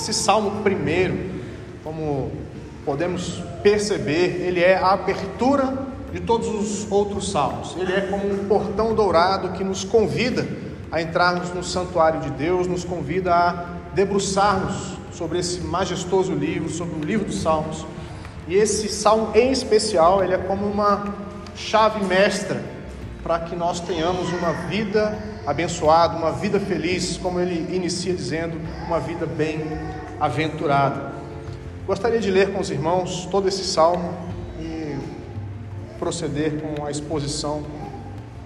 Esse salmo primeiro, como podemos perceber, ele é a abertura de todos os outros salmos. Ele é como um portão dourado que nos convida a entrarmos no santuário de Deus, nos convida a debruçarmos sobre esse majestoso livro, sobre o livro dos Salmos. E esse salmo em especial, ele é como uma chave mestra para que nós tenhamos uma vida abençoada, uma vida feliz, como ele inicia dizendo, uma vida bem aventurada. Gostaria de ler com os irmãos todo esse salmo e proceder com a exposição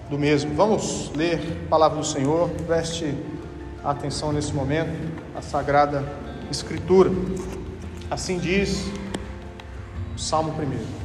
do mesmo. Vamos ler a palavra do Senhor, preste atenção nesse momento, a Sagrada Escritura. Assim diz o Salmo 1.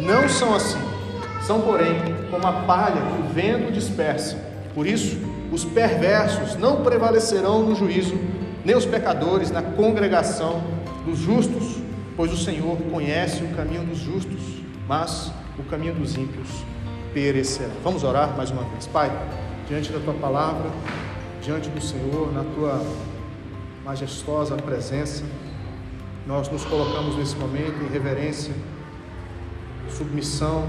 não são assim. São, porém, como a palha que o vento dispersa. Por isso, os perversos não prevalecerão no juízo, nem os pecadores na congregação dos justos, pois o Senhor conhece o caminho dos justos, mas o caminho dos ímpios perecerá. Vamos orar mais uma vez. Pai, diante da tua palavra, diante do Senhor, na tua majestosa presença, nós nos colocamos nesse momento em reverência submissão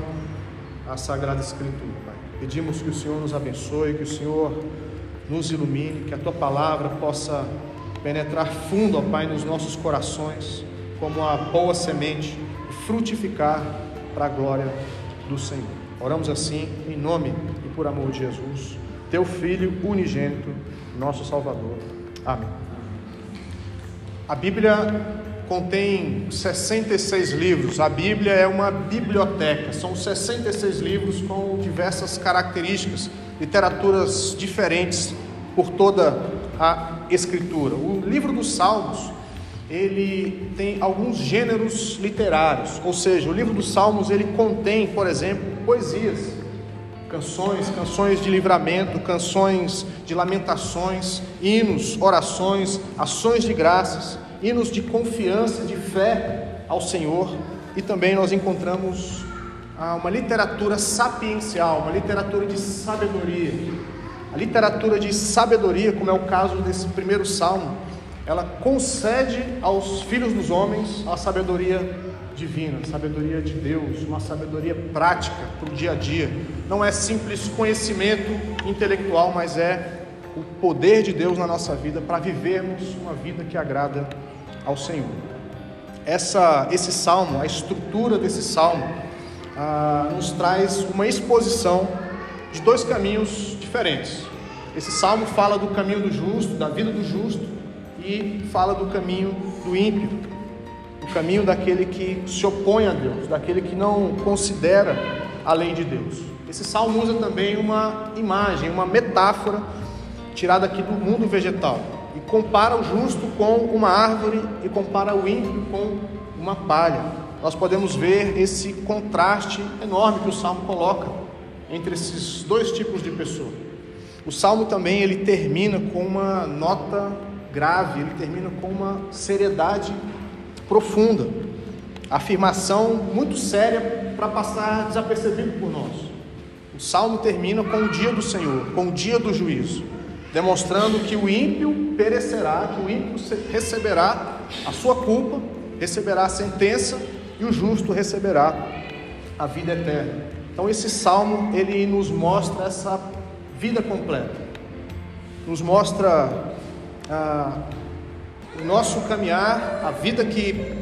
à Sagrada Escritura, Pai. Pedimos que o Senhor nos abençoe, que o Senhor nos ilumine, que a tua palavra possa penetrar fundo, ó Pai, nos nossos corações, como a boa semente, e frutificar para a glória do Senhor. Oramos assim, em nome e por amor de Jesus, teu Filho unigênito, nosso Salvador. Amém. A Bíblia contém 66 livros. A Bíblia é uma biblioteca, são 66 livros com diversas características, literaturas diferentes por toda a escritura. O livro dos Salmos, ele tem alguns gêneros literários, ou seja, o livro dos Salmos ele contém, por exemplo, poesias, canções, canções de livramento, canções de lamentações, hinos, orações, ações de graças hinos de confiança, de fé ao Senhor, e também nós encontramos ah, uma literatura sapiencial, uma literatura de sabedoria. A literatura de sabedoria, como é o caso desse primeiro salmo, ela concede aos filhos dos homens a sabedoria divina, a sabedoria de Deus, uma sabedoria prática para o dia a dia. Não é simples conhecimento intelectual, mas é o poder de Deus na nossa vida para vivermos uma vida que agrada ao Senhor. Essa, esse salmo, a estrutura desse salmo, ah, nos traz uma exposição de dois caminhos diferentes. Esse salmo fala do caminho do justo, da vida do justo, e fala do caminho do ímpio, o caminho daquele que se opõe a Deus, daquele que não considera a lei de Deus. Esse salmo usa também uma imagem, uma metáfora tirada aqui do mundo vegetal e compara o justo com uma árvore e compara o ímpio com uma palha. Nós podemos ver esse contraste enorme que o salmo coloca entre esses dois tipos de pessoa. O salmo também ele termina com uma nota grave, ele termina com uma seriedade profunda, afirmação muito séria para passar desapercebido por nós. O salmo termina com o dia do Senhor, com o dia do juízo demonstrando que o ímpio perecerá, que o ímpio receberá a sua culpa, receberá a sentença e o justo receberá a vida eterna. Então esse salmo ele nos mostra essa vida completa, nos mostra ah, o nosso caminhar, a vida que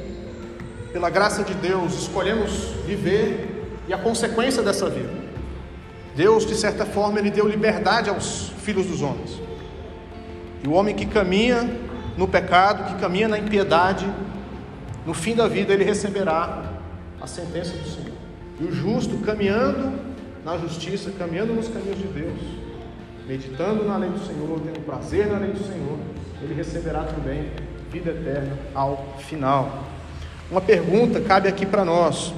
pela graça de Deus escolhemos viver e a consequência dessa vida. Deus, de certa forma, ele deu liberdade aos filhos dos homens. E o homem que caminha no pecado, que caminha na impiedade, no fim da vida ele receberá a sentença do Senhor. E o justo caminhando na justiça, caminhando nos caminhos de Deus, meditando na lei do Senhor, tendo prazer na lei do Senhor, ele receberá também vida eterna ao final. Uma pergunta cabe aqui para nós: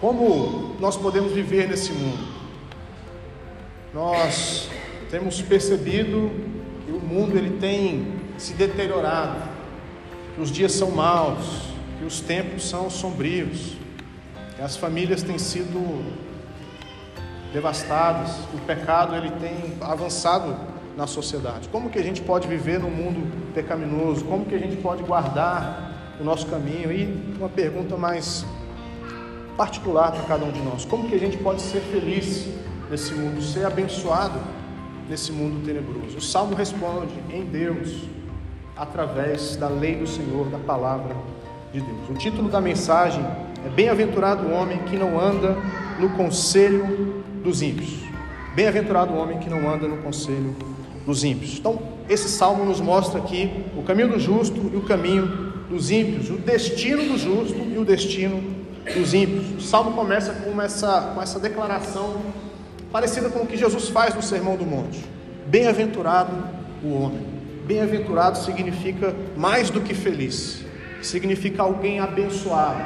como nós podemos viver nesse mundo? Nós temos percebido que o mundo ele tem se deteriorado, que os dias são maus, que os tempos são sombrios, que as famílias têm sido devastadas, o pecado ele tem avançado na sociedade. Como que a gente pode viver num mundo pecaminoso? Como que a gente pode guardar o nosso caminho? E uma pergunta mais particular para cada um de nós: como que a gente pode ser feliz nesse mundo, ser abençoado nesse mundo tenebroso? O salmo responde: em Deus, através da lei do Senhor, da palavra de Deus. O título da mensagem é Bem-aventurado o homem que não anda no conselho dos ímpios. Bem-aventurado o homem que não anda no conselho dos ímpios. Então, esse salmo nos mostra aqui o caminho do justo e o caminho dos ímpios, o destino do justo e o destino dos ímpios. O salmo começa com essa, com essa declaração parecida com o que Jesus faz no Sermão do Monte: Bem-aventurado o homem. Bem-aventurado significa mais do que feliz, significa alguém abençoado.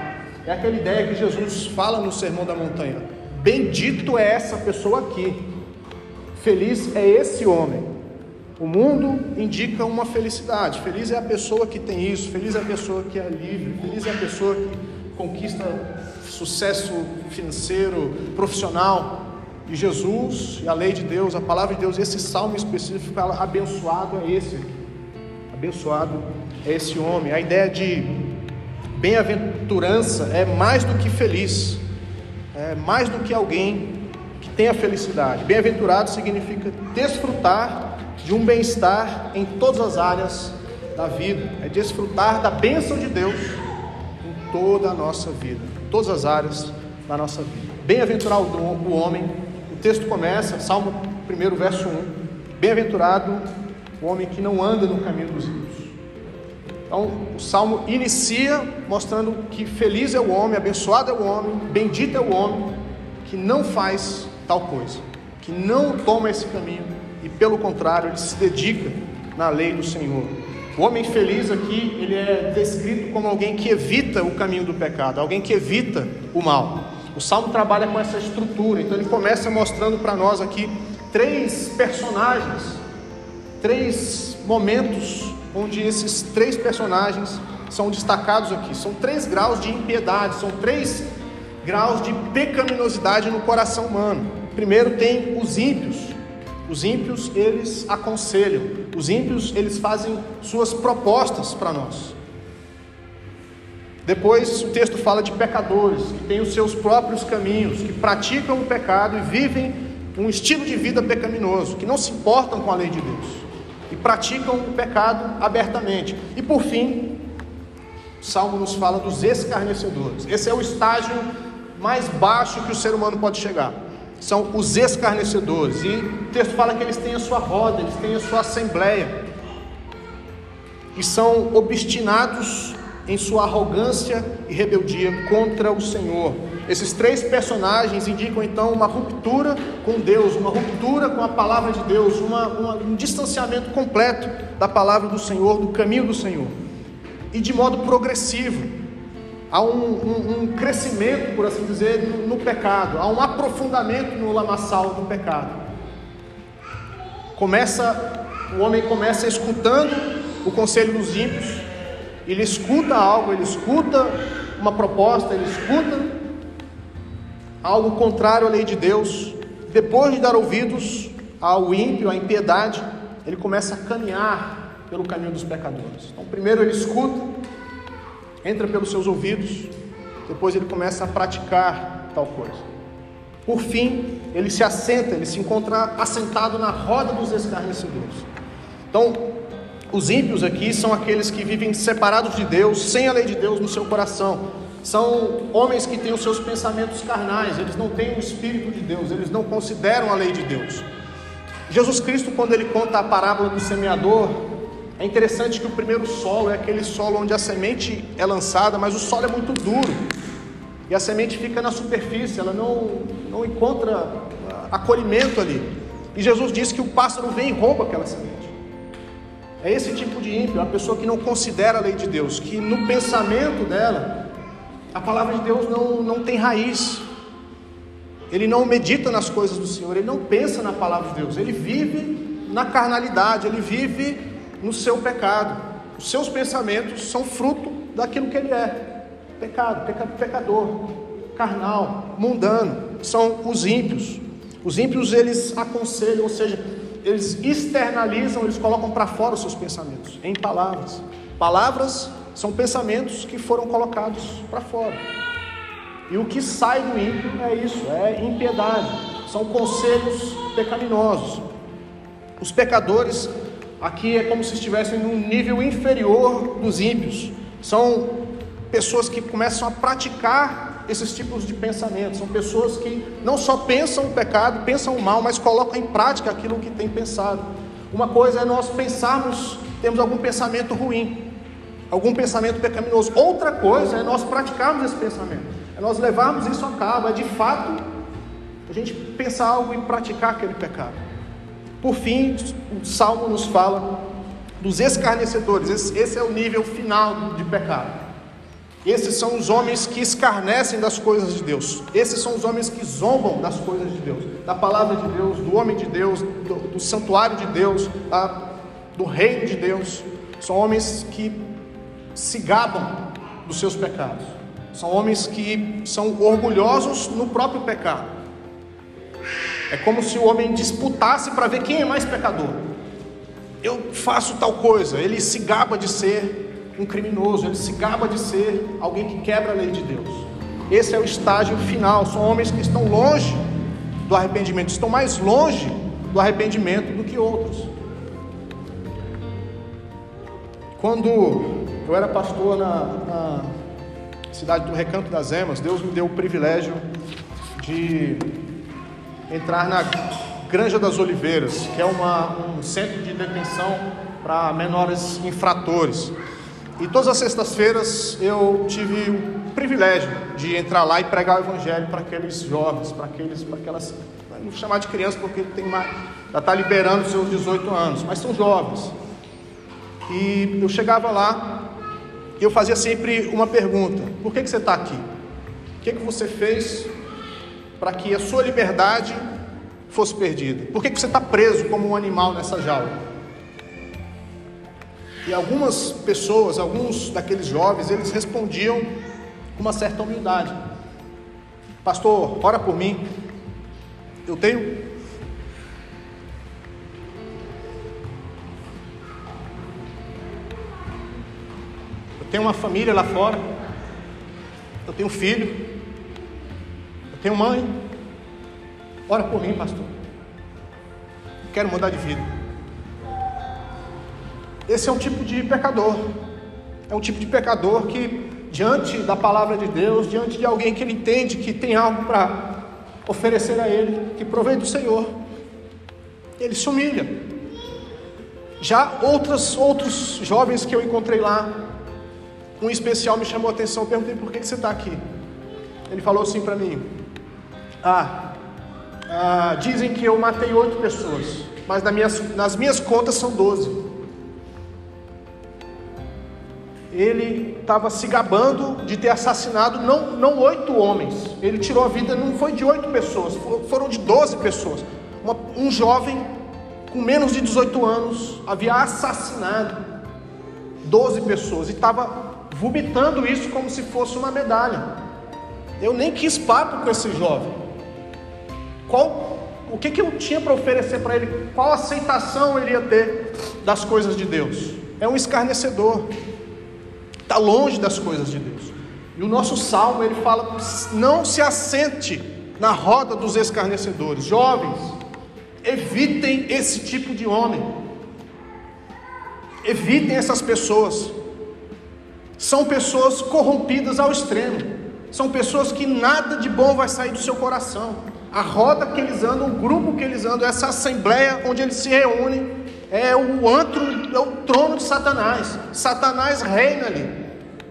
É aquela ideia que Jesus fala no Sermão da Montanha: Bendito é essa pessoa aqui, feliz é esse homem. O mundo indica uma felicidade. Feliz é a pessoa que tem isso, feliz é a pessoa que é livre, feliz é a pessoa que conquista sucesso financeiro, profissional. E Jesus e a lei de Deus, a palavra de Deus, esse salmo específico abençoado é esse, abençoado é esse homem. A ideia de bem-aventurança é mais do que feliz, é mais do que alguém que tenha felicidade. Bem-aventurado significa desfrutar de um bem-estar em todas as áreas da vida, é desfrutar da bênção de Deus em toda a nossa vida, em todas as áreas da nossa vida. Bem-aventurado o homem, texto começa, Salmo 1, verso 1: Bem-aventurado o homem que não anda no caminho dos ímpios. Então, o salmo inicia mostrando que feliz é o homem, abençoado é o homem, bendito é o homem que não faz tal coisa, que não toma esse caminho e pelo contrário, ele se dedica na lei do Senhor. O homem feliz aqui, ele é descrito como alguém que evita o caminho do pecado, alguém que evita o mal. O salmo trabalha com essa estrutura, então ele começa mostrando para nós aqui três personagens, três momentos onde esses três personagens são destacados aqui. São três graus de impiedade, são três graus de pecaminosidade no coração humano. Primeiro tem os ímpios, os ímpios, eles aconselham. Os ímpios, eles fazem suas propostas para nós. Depois o texto fala de pecadores, que têm os seus próprios caminhos, que praticam o pecado e vivem um estilo de vida pecaminoso, que não se importam com a lei de Deus e praticam o pecado abertamente. E por fim, o Salmo nos fala dos escarnecedores. Esse é o estágio mais baixo que o ser humano pode chegar são os escarnecedores. E o texto fala que eles têm a sua roda, eles têm a sua assembleia. E são obstinados em sua arrogância e rebeldia contra o Senhor. Esses três personagens indicam então uma ruptura com Deus, uma ruptura com a palavra de Deus, uma, uma, um distanciamento completo da palavra do Senhor, do caminho do Senhor. E de modo progressivo, há um, um, um crescimento, por assim dizer, no, no, pecado, há um aprofundamento no lamaçal do pecado. Começa, o homem começa escutando o conselho dos ímpios, ele escuta algo, ele escuta uma proposta, ele escuta algo contrário à lei de Deus. Depois de dar ouvidos ao ímpio, à impiedade, ele começa a caminhar pelo caminho dos pecadores. Então, primeiro ele escuta, entra pelos seus ouvidos, depois ele começa a praticar tal coisa. Por fim, ele se assenta, ele se encontra assentado na roda dos escarnecedores. Então, os ímpios aqui são aqueles que vivem separados de Deus, sem a lei de Deus no seu coração. São homens que têm os seus pensamentos carnais, eles não têm o Espírito de Deus, eles não consideram a lei de Deus. Jesus Cristo, quando ele conta a parábola do semeador, é interessante que o primeiro solo é aquele solo onde a semente é lançada, mas o solo é muito duro. E a semente fica na superfície, ela não, não encontra acolhimento ali. E Jesus disse que o pássaro vem e rouba aquela semente. É esse tipo de ímpio, a pessoa que não considera a lei de Deus, que no pensamento dela, a palavra de Deus não, não tem raiz. Ele não medita nas coisas do Senhor, ele não pensa na palavra de Deus, ele vive na carnalidade, ele vive no seu pecado. Os seus pensamentos são fruto daquilo que ele é: pecado, pecador, carnal, mundano. São os ímpios. Os ímpios eles aconselham, ou seja, eles externalizam, eles colocam para fora os seus pensamentos, em palavras. Palavras são pensamentos que foram colocados para fora. E o que sai do ímpio é isso, é impiedade, são conselhos pecaminosos. Os pecadores aqui é como se estivessem num nível inferior dos ímpios. São pessoas que começam a praticar esses tipos de pensamentos. São pessoas que não só pensam o pecado, pensam o mal, mas colocam em prática aquilo que têm pensado. Uma coisa é nós pensarmos, temos algum pensamento ruim, algum pensamento pecaminoso. Outra coisa é nós praticarmos esse pensamento, é nós levarmos isso a cabo, é de fato a gente pensar algo e praticar aquele pecado. Por fim, o Salmo nos fala dos escarnecedores, esse, esse é o nível final de pecado. Esses são os homens que escarnecem das coisas de Deus. Esses são os homens que zombam das coisas de Deus, da palavra de Deus, do homem de Deus, do, do santuário de Deus, da, do reino de Deus. São homens que se gabam dos seus pecados. São homens que são orgulhosos no próprio pecado. É como se o homem disputasse para ver quem é mais pecador. Eu faço tal coisa, ele se gaba de ser um criminoso, ele se gaba de ser alguém que quebra a lei de Deus. Esse é o estágio final. São homens que estão longe do arrependimento, estão mais longe do arrependimento do que outros. Quando eu era pastor na, na cidade do Recanto das Emas, Deus me deu o privilégio de entrar na Granja das Oliveiras, que é uma, um centro de detenção para menores infratores. E todas as sextas-feiras eu tive o privilégio de entrar lá e pregar o evangelho para aqueles jovens, para aqueles, para aquelas, não vou chamar de criança porque tem mais, já está liberando seus 18 anos, mas são jovens. E eu chegava lá e eu fazia sempre uma pergunta: por que, que você está aqui? O que, que você fez para que a sua liberdade fosse perdida? Por que, que você está preso como um animal nessa jaula? E algumas pessoas, alguns daqueles jovens, eles respondiam com uma certa humildade: Pastor, ora por mim. Eu tenho. Eu tenho uma família lá fora. Eu tenho filho. Eu tenho mãe. Ora por mim, pastor. quero mudar de vida. Esse é um tipo de pecador. É um tipo de pecador que, diante da palavra de Deus, diante de alguém que ele entende que tem algo para oferecer a ele, que provém do Senhor, ele se humilha. Já outros, outros jovens que eu encontrei lá, um especial me chamou a atenção, perguntei por que você está aqui. Ele falou assim para mim: ah, ah, dizem que eu matei oito pessoas, mas nas minhas, nas minhas contas são doze ele estava se gabando de ter assassinado não, não oito homens. Ele tirou a vida, não foi de oito pessoas, foram de doze pessoas. Uma, um jovem com menos de 18 anos havia assassinado doze pessoas e estava vomitando isso como se fosse uma medalha. Eu nem quis papo com esse jovem. Qual, o que, que eu tinha para oferecer para ele? Qual aceitação ele ia ter das coisas de Deus? É um escarnecedor está longe das coisas de Deus. E o nosso salmo ele fala: não se assente na roda dos escarnecedores. Jovens, evitem esse tipo de homem. Evitem essas pessoas. São pessoas corrompidas ao extremo. São pessoas que nada de bom vai sair do seu coração. A roda que eles andam, o grupo que eles andam, essa assembleia onde eles se reúnem, é o antro, é o trono de Satanás. Satanás reina ali.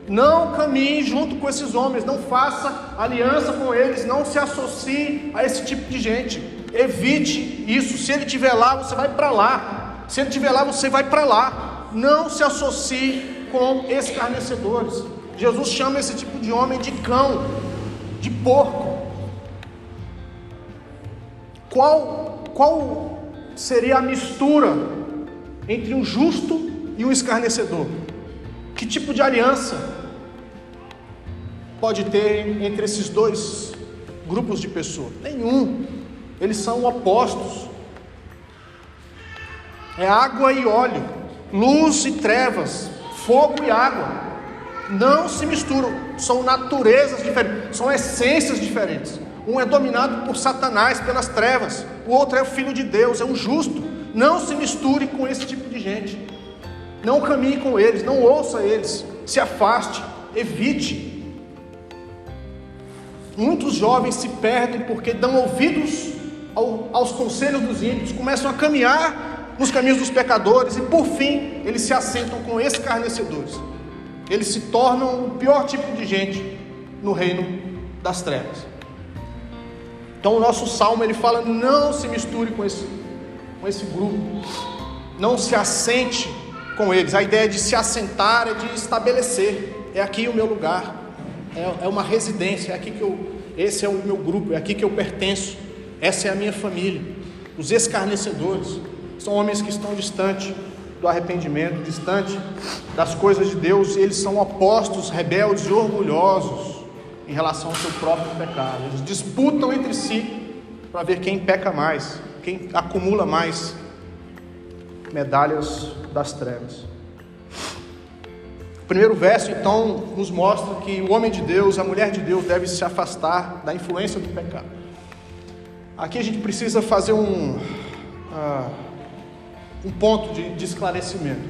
Não caminhe junto com esses homens, não faça aliança com eles, não se associe a esse tipo de gente. Evite isso. Se ele estiver lá, você vai para lá. Se ele estiver lá, você vai para lá. não se associe com escarnecedores. Jesus chama esse tipo de homem de cão, de porco. Qual, qual seria a mistura entre um justo e um escarnecedor? Que tipo de aliança pode ter entre esses dois grupos de pessoas? Nenhum. Eles são opostos. É água e óleo, luz e trevas, fogo e água. Não se misturam, são naturezas diferentes, são essências diferentes. Um é dominado por Satanás, pelas trevas, o outro é o filho de Deus, é um justo. Não se misture com esse tipo de gente. Não caminhe com eles, não ouça eles, se afaste, evite. Muitos jovens se perdem porque dão ouvidos ao, aos conselhos dos ímpios, começam a caminhar nos caminhos dos pecadores e por fim eles se assentam com escarnecedores. Eles se tornam o pior tipo de gente no reino das trevas. Então o nosso salmo ele fala: não se misture com esse, com esse grupo, não se assente com eles. A ideia de se assentar é de estabelecer. É aqui o meu lugar, é, é uma residência, é aqui que eu, esse é o meu grupo, é aqui que eu pertenço, essa é a minha família. Os escarnecedores são homens que estão distantes do arrependimento, distante das coisas de Deus, eles são opostos, rebeldes e orgulhosos em relação ao seu próprio pecado. Eles disputam entre si para ver quem peca mais, quem acumula mais medalhas das trevas. O primeiro verso, então, nos mostra que o homem de Deus, a mulher de Deus, deve se afastar da influência do pecado. Aqui a gente precisa fazer um, uh, um ponto de, de esclarecimento.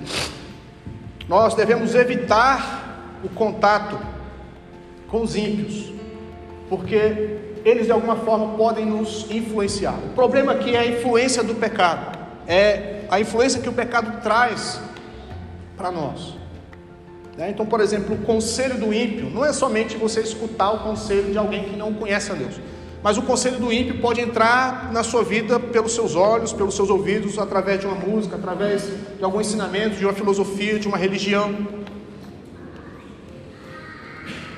Nós devemos evitar o contato com os ímpios, porque eles de alguma forma podem nos influenciar. O problema aqui é a influência do pecado, é a influência que o pecado traz para nós. Né? Então, por exemplo, o conselho do ímpio não é somente você escutar o conselho de alguém que não conhece a Deus, mas o conselho do ímpio pode entrar na sua vida pelos seus olhos, pelos seus ouvidos, através de uma música, através de algum ensinamento, de uma filosofia, de uma religião.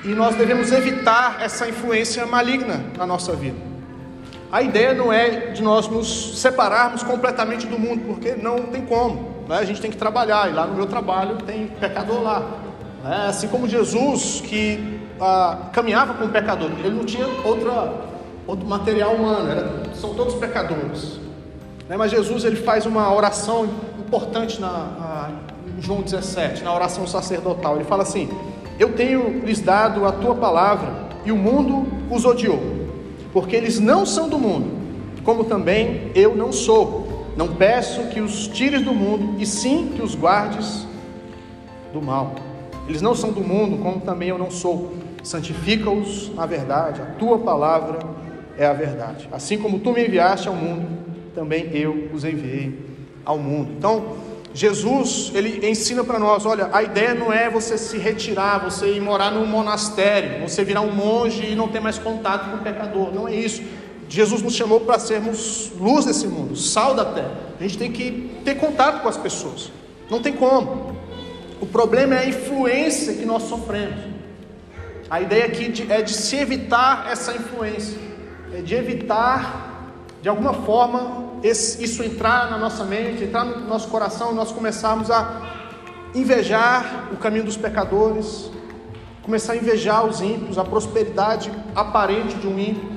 E nós devemos evitar essa influência maligna na nossa vida. A ideia não é de nós nos separarmos completamente do mundo, porque não tem como. Né? A gente tem que trabalhar, e lá no meu trabalho tem pecador lá. Né? Assim como Jesus, que ah, caminhava com o pecador, ele não tinha outra, outro material humano, era, são todos pecadores. Né? Mas Jesus ele faz uma oração importante na, na, em João 17, na oração sacerdotal. Ele fala assim: eu tenho lhes dado a tua palavra, e o mundo os odiou, porque eles não são do mundo, como também eu não sou. Não peço que os tires do mundo, e sim que os guardes do mal. Eles não são do mundo, como também eu não sou. Santifica-os na verdade, a tua palavra é a verdade. Assim como tu me enviaste ao mundo, também eu os enviei ao mundo. Então, Jesus, ele ensina para nós, olha, a ideia não é você se retirar, você ir morar num monastério, você virar um monge e não ter mais contato com o pecador. Não é isso. Jesus nos chamou para sermos luz desse mundo, sal da terra. A gente tem que ter contato com as pessoas. Não tem como. O problema é a influência que nós sofremos. A ideia aqui é de se evitar essa influência, é de evitar, de alguma forma, isso entrar na nossa mente, entrar no nosso coração, nós começarmos a invejar o caminho dos pecadores, começar a invejar os ímpios, a prosperidade aparente de um ímpio,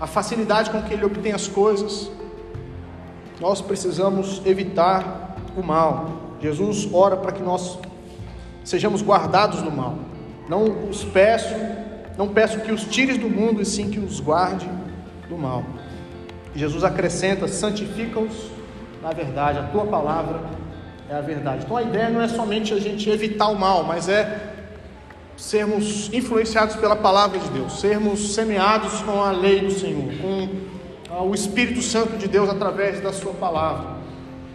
a facilidade com que ele obtém as coisas. Nós precisamos evitar o mal. Jesus ora para que nós sejamos guardados do mal. Não os peço, não peço que os tires do mundo, e sim que os guarde do mal. Jesus acrescenta: santifica-os na verdade, a tua palavra é a verdade. Então a ideia não é somente a gente evitar o mal, mas é sermos influenciados pela palavra de Deus, sermos semeados com a lei do Senhor, com ah, o Espírito Santo de Deus através da Sua palavra.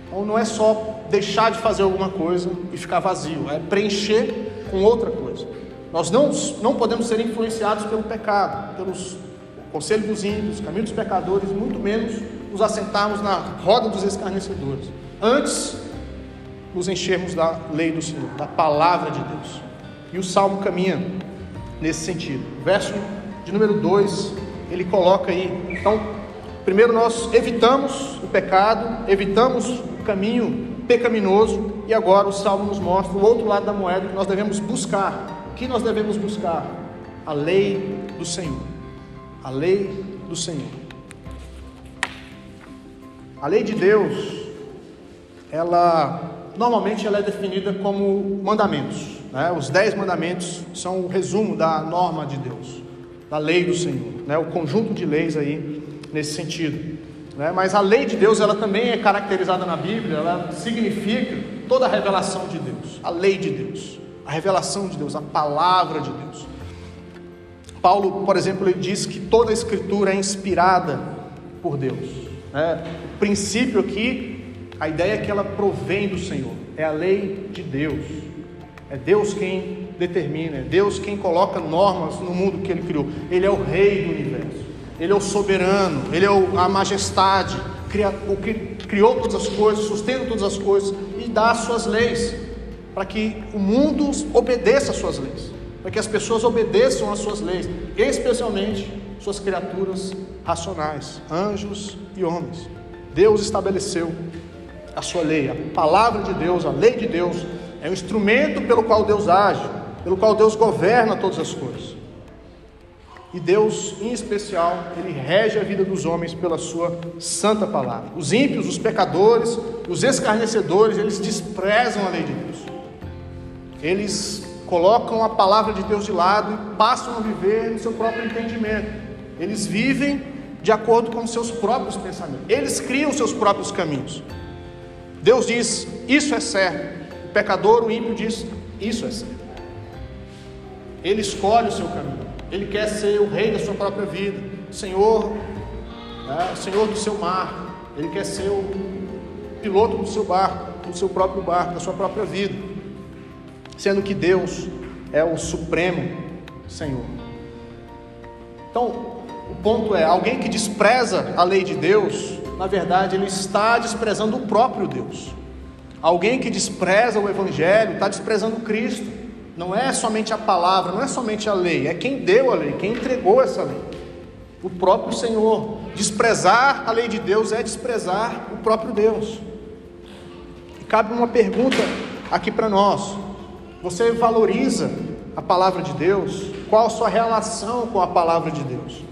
Então não é só deixar de fazer alguma coisa e ficar vazio, é preencher com outra coisa. Nós não, não podemos ser influenciados pelo pecado, pelos conselho dos ímpios, caminho dos pecadores, muito menos nos assentarmos na roda dos escarnecedores. Antes, nos enchermos da lei do Senhor, da palavra de Deus. E o salmo caminha nesse sentido. Verso de número 2, ele coloca aí. Então, primeiro nós evitamos o pecado, evitamos o caminho pecaminoso, e agora o salmo nos mostra o outro lado da moeda que nós devemos buscar. O que nós devemos buscar? A lei do Senhor. A lei do Senhor. A lei de Deus, ela normalmente ela é definida como mandamentos. Né? Os dez mandamentos são o resumo da norma de Deus, da lei do Senhor, né? o conjunto de leis aí nesse sentido. Né? Mas a lei de Deus ela também é caracterizada na Bíblia, ela significa toda a revelação de Deus, a lei de Deus, a revelação de Deus, a palavra de Deus. Paulo, por exemplo, ele diz que toda a escritura é inspirada por Deus. Né? O princípio aqui a ideia é que ela provém do Senhor, é a lei de Deus. É Deus quem determina, é Deus quem coloca normas no mundo que Ele criou. Ele é o Rei do universo, Ele é o soberano, Ele é a majestade, o que criou todas as coisas, sustenta todas as coisas e dá as suas leis, para que o mundo obedeça às suas leis, para que as pessoas obedeçam às suas leis, especialmente suas criaturas racionais, anjos e homens. Deus estabeleceu a sua lei, a palavra de Deus, a lei de Deus, é o instrumento pelo qual Deus age, pelo qual Deus governa todas as coisas. E Deus, em especial, Ele rege a vida dos homens pela Sua santa palavra. Os ímpios, os pecadores, os escarnecedores, eles desprezam a lei de Deus. Eles colocam a palavra de Deus de lado e passam a viver no seu próprio entendimento. Eles vivem de acordo com os seus próprios pensamentos. Eles criam seus próprios caminhos. Deus diz: Isso é certo. O pecador, o ímpio, diz: Isso é certo. Ele escolhe o seu caminho. Ele quer ser o rei da sua própria vida, Senhor, né, Senhor do seu mar. Ele quer ser o piloto do seu barco, do seu próprio barco, da sua própria vida. Sendo que Deus é o supremo Senhor. Então, o ponto é: alguém que despreza a lei de Deus, na verdade, ele está desprezando o próprio Deus. Alguém que despreza o Evangelho está desprezando Cristo. Não é somente a palavra, não é somente a lei, é quem deu a lei, quem entregou essa lei. O próprio Senhor. Desprezar a lei de Deus é desprezar o próprio Deus. E cabe uma pergunta aqui para nós: você valoriza a palavra de Deus? Qual a sua relação com a palavra de Deus?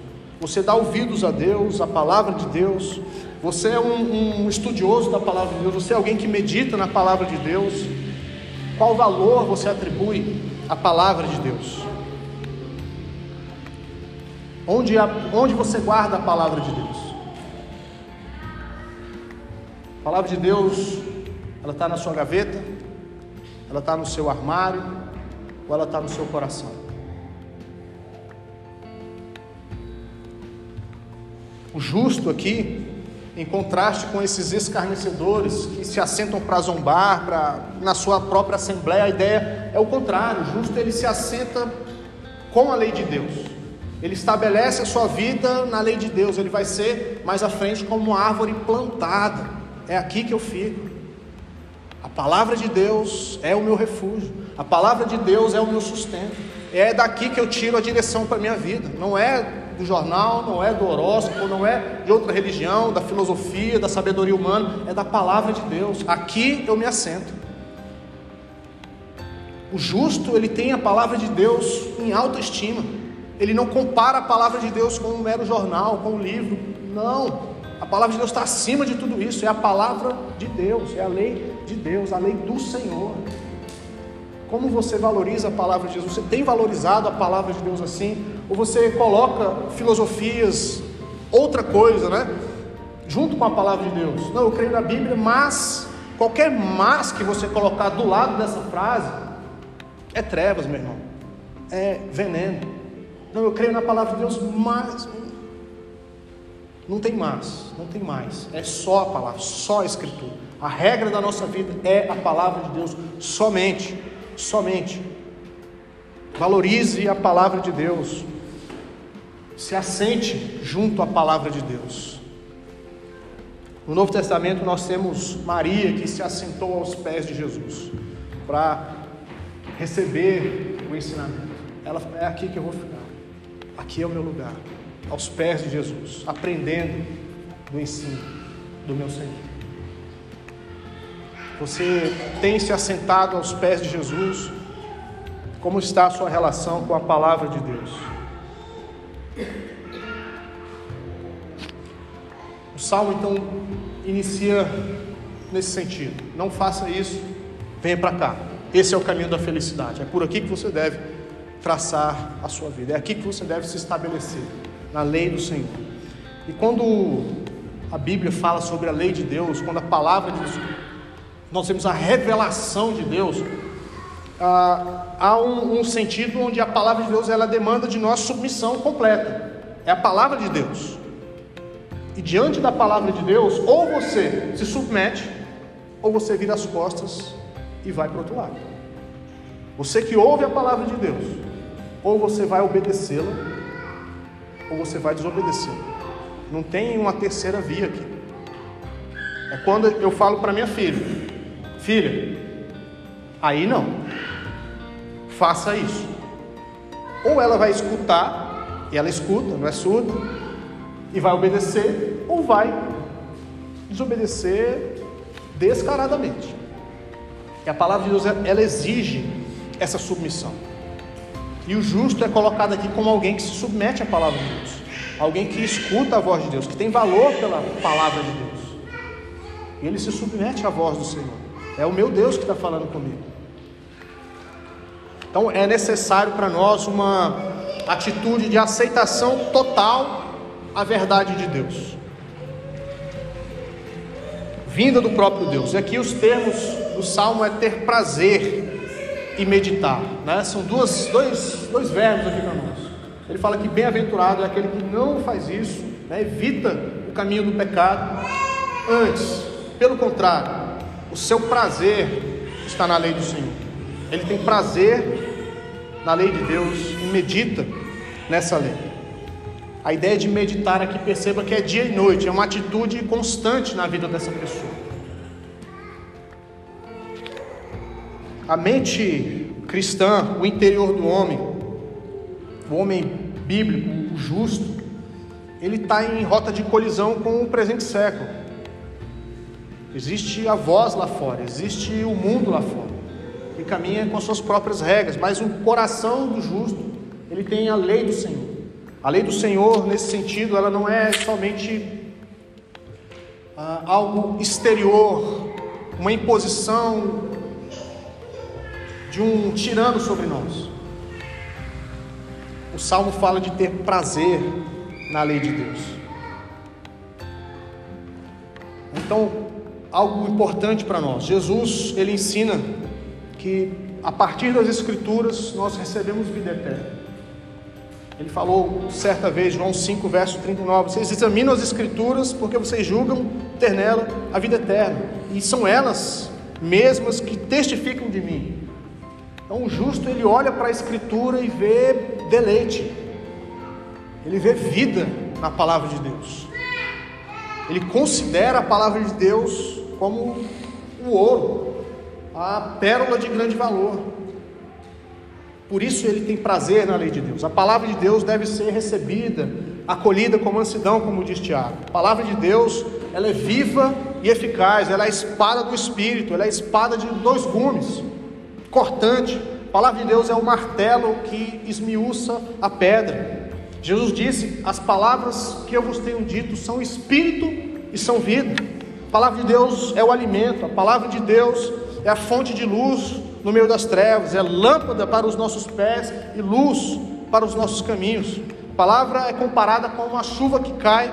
Você dá ouvidos a Deus, a palavra de Deus? Você é um, um, estudioso da palavra de Deus, você é alguém que medita na palavra de Deus. Qual valor você atribui à palavra de Deus? Onde, a, onde você guarda a palavra de Deus? A palavra de Deus, ela está na sua gaveta, ela está no seu armário, ou ela está no seu coração? O justo aqui, em contraste com esses escarnecedores que se assentam para zombar, para na sua própria assembleia, a ideia é o contrário. O justo ele se assenta com a lei de Deus. Ele estabelece a sua vida na lei de Deus. Ele vai ser mais à frente como uma árvore plantada. É aqui que eu fico. A palavra de Deus é o meu refúgio. A palavra de Deus é o meu sustento. É daqui que eu tiro a direção para a minha vida. Não é do jornal, não é do horóscopo, não é de outra religião, da filosofia, da sabedoria humana, é da palavra de Deus. Aqui eu me assento. O justo, ele tem a palavra de Deus em alta estima. Ele não compara a palavra de Deus com um mero jornal, com um livro. Não. A palavra de Deus está acima de tudo isso. É a palavra de Deus, é a lei de Deus, a lei do Senhor. Como você valoriza a palavra de Deus? Você tem valorizado a palavra de Deus assim? ou você coloca filosofias, outra coisa, né? Junto com a palavra de Deus. Não, eu creio na Bíblia, mas qualquer mas que você colocar do lado dessa frase é trevas, meu irmão. É veneno. Não, eu creio na palavra de Deus, mas não tem mais, não tem mais. É só a palavra, só a escritura. A regra da nossa vida é a palavra de Deus somente, somente. Valorize a palavra de Deus se assente junto à palavra de Deus. No Novo Testamento nós temos Maria que se assentou aos pés de Jesus para receber o ensinamento. Ela é aqui que eu vou ficar. Aqui é o meu lugar, aos pés de Jesus, aprendendo do ensino do meu Senhor. Você tem se assentado aos pés de Jesus? Como está a sua relação com a palavra de Deus? O salmo então inicia nesse sentido. Não faça isso, venha para cá. Esse é o caminho da felicidade. É por aqui que você deve traçar a sua vida. É aqui que você deve se estabelecer, na lei do Senhor. E quando a Bíblia fala sobre a lei de Deus, quando a palavra de Deus, nós temos a revelação de Deus, ah, há um, um, sentido onde a palavra de Deus ela demanda de nós submissão completa. É a palavra de Deus. E diante da palavra de Deus, ou você se submete, ou você vira as costas e vai para o outro lado. Você que ouve a palavra de Deus, ou você vai obedecê-la, ou você vai desobedecê-la. Não tem uma terceira via aqui. É quando eu falo para minha filha: Filha, aí não, faça isso. Ou ela vai escutar, e ela escuta, não é surda, e vai obedecer, ou vai desobedecer descaradamente. E a palavra de Deus, ela exige essa submissão. E o justo é colocado aqui como alguém que se submete à palavra de Deus, alguém que escuta a voz de Deus, que tem valor pela palavra de Deus. E ele se submete à voz do Senhor. É o meu Deus que está falando comigo. Então é necessário para nós uma atitude de aceitação total à verdade de Deus, vinda do próprio Deus. E aqui os termos do salmo é ter prazer e meditar. Né? São duas, dois, dois verbos aqui para nós. Ele fala que bem-aventurado é aquele que não faz isso, né? evita o caminho do pecado. Antes, pelo contrário, o seu prazer está na lei do Senhor. Ele tem prazer na lei de Deus e medita nessa lei. A ideia de meditar aqui, perceba que é dia e noite, é uma atitude constante na vida dessa pessoa. A mente cristã, o interior do homem, o homem bíblico, o justo, ele está em rota de colisão com o presente século. Existe a voz lá fora, existe o mundo lá fora, que caminha com as suas próprias regras, mas o coração do justo, ele tem a lei do Senhor. A lei do Senhor, nesse sentido, ela não é somente ah, algo exterior, uma imposição de um tirano sobre nós. O salmo fala de ter prazer na lei de Deus. Então, algo importante para nós. Jesus, ele ensina que a partir das escrituras nós recebemos vida eterna. Ele falou certa vez, João 5, verso 39, vocês examinam as escrituras porque vocês julgam ter nela a vida eterna. E são elas mesmas que testificam de mim. Então o justo ele olha para a escritura e vê deleite. Ele vê vida na palavra de Deus. Ele considera a palavra de Deus como o ouro, a pérola de grande valor. Por isso ele tem prazer na lei de Deus. A palavra de Deus deve ser recebida, acolhida com mansidão, como diz Tiago. A palavra de Deus, ela é viva e eficaz, ela é a espada do Espírito, ela é a espada de dois gumes cortante. A palavra de Deus é o martelo que esmiuça a pedra. Jesus disse: As palavras que eu vos tenho dito são espírito e são vida. A palavra de Deus é o alimento, a palavra de Deus é a fonte de luz no meio das trevas, é lâmpada para os nossos pés e luz para os nossos caminhos. A palavra é comparada com uma chuva que cai,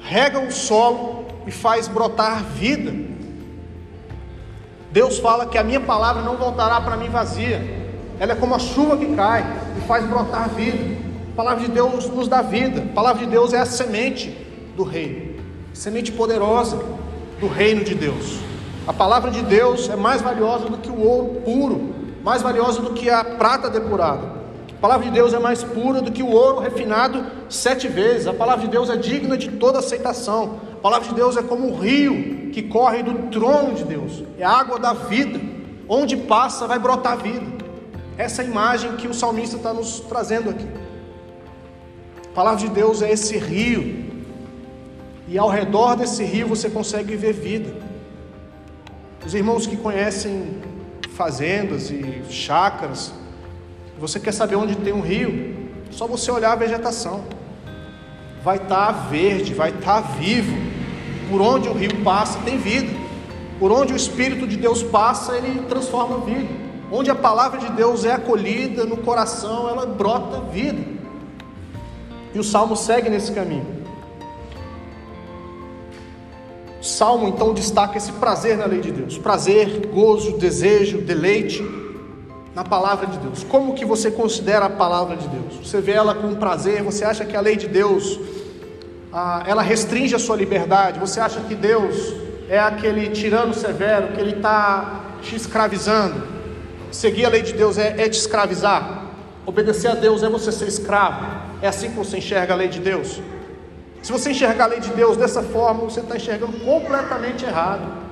rega o solo e faz brotar vida. Deus fala que a minha palavra não voltará para mim vazia. Ela é como a chuva que cai e faz brotar vida. A palavra de Deus nos dá vida. A palavra de Deus é a semente do reino, semente poderosa do reino de Deus. A palavra de Deus é mais valiosa do que o ouro puro, mais valiosa do que a prata depurada. A palavra de Deus é mais pura do que o ouro refinado sete vezes. A palavra de Deus é digna de toda aceitação. Palavra de Deus é como um rio que corre do trono de Deus, é a água da vida, onde passa vai brotar vida. Essa é a imagem que o salmista está nos trazendo aqui. A palavra de Deus é esse rio, e ao redor desse rio você consegue ver vida. Os irmãos que conhecem fazendas e chácaras, você quer saber onde tem um rio? Só você olhar a vegetação. Vai estar tá verde, vai estar tá vivo. Por onde o rio passa, tem vida. Por onde o Espírito de Deus passa, ele transforma vida. Onde a palavra de Deus é acolhida no coração, ela brota vida. E o salmo segue nesse caminho. Salmo então destaca esse prazer na lei de Deus, prazer, gozo, desejo, deleite na palavra de Deus. Como que você considera a palavra de Deus? Você vê ela com prazer? Você acha que a lei de Deus ah, ela restringe a sua liberdade? Você acha que Deus é aquele tirano severo que ele está te escravizando? Seguir a lei de Deus é, é te escravizar? Obedecer a Deus é você ser escravo? É assim que você enxerga a lei de Deus? Se você enxergar a lei de Deus dessa forma, você está enxergando completamente errado.